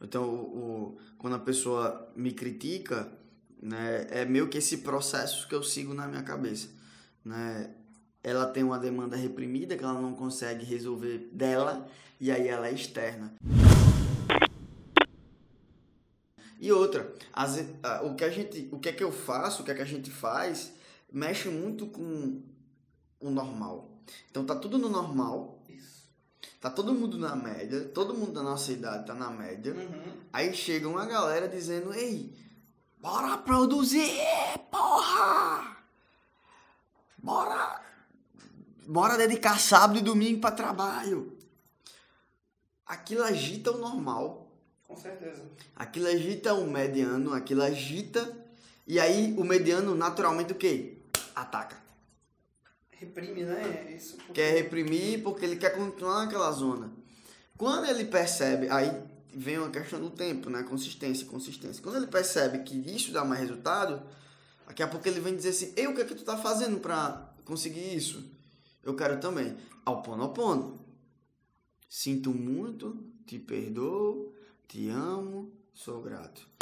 Então, o, o, quando a pessoa me critica, né, é meio que esse processo que eu sigo na minha cabeça. Né? Ela tem uma demanda reprimida que ela não consegue resolver dela, e aí ela é externa. E outra, as, o, que a gente, o que é que eu faço, o que é que a gente faz, mexe muito com o normal. Então tá tudo no normal. Tá todo mundo na média, todo mundo da nossa idade tá na média. Uhum. Aí chega uma galera dizendo, ei, bora produzir, porra! Bora! Bora dedicar sábado e domingo para trabalho. Aquilo agita o normal. Com certeza. Aquilo agita o mediano, aquilo agita. E aí o mediano naturalmente o quê? Ataca. Reprime, né? Isso porque... Quer reprimir porque ele quer continuar naquela zona. Quando ele percebe, aí vem uma questão do tempo, né? Consistência, consistência. Quando ele percebe que isso dá mais resultado, daqui a pouco ele vem dizer assim: Ei, o que é que tu tá fazendo para conseguir isso? Eu quero também. Ao pono. Sinto muito, te perdoo, te amo, sou grato.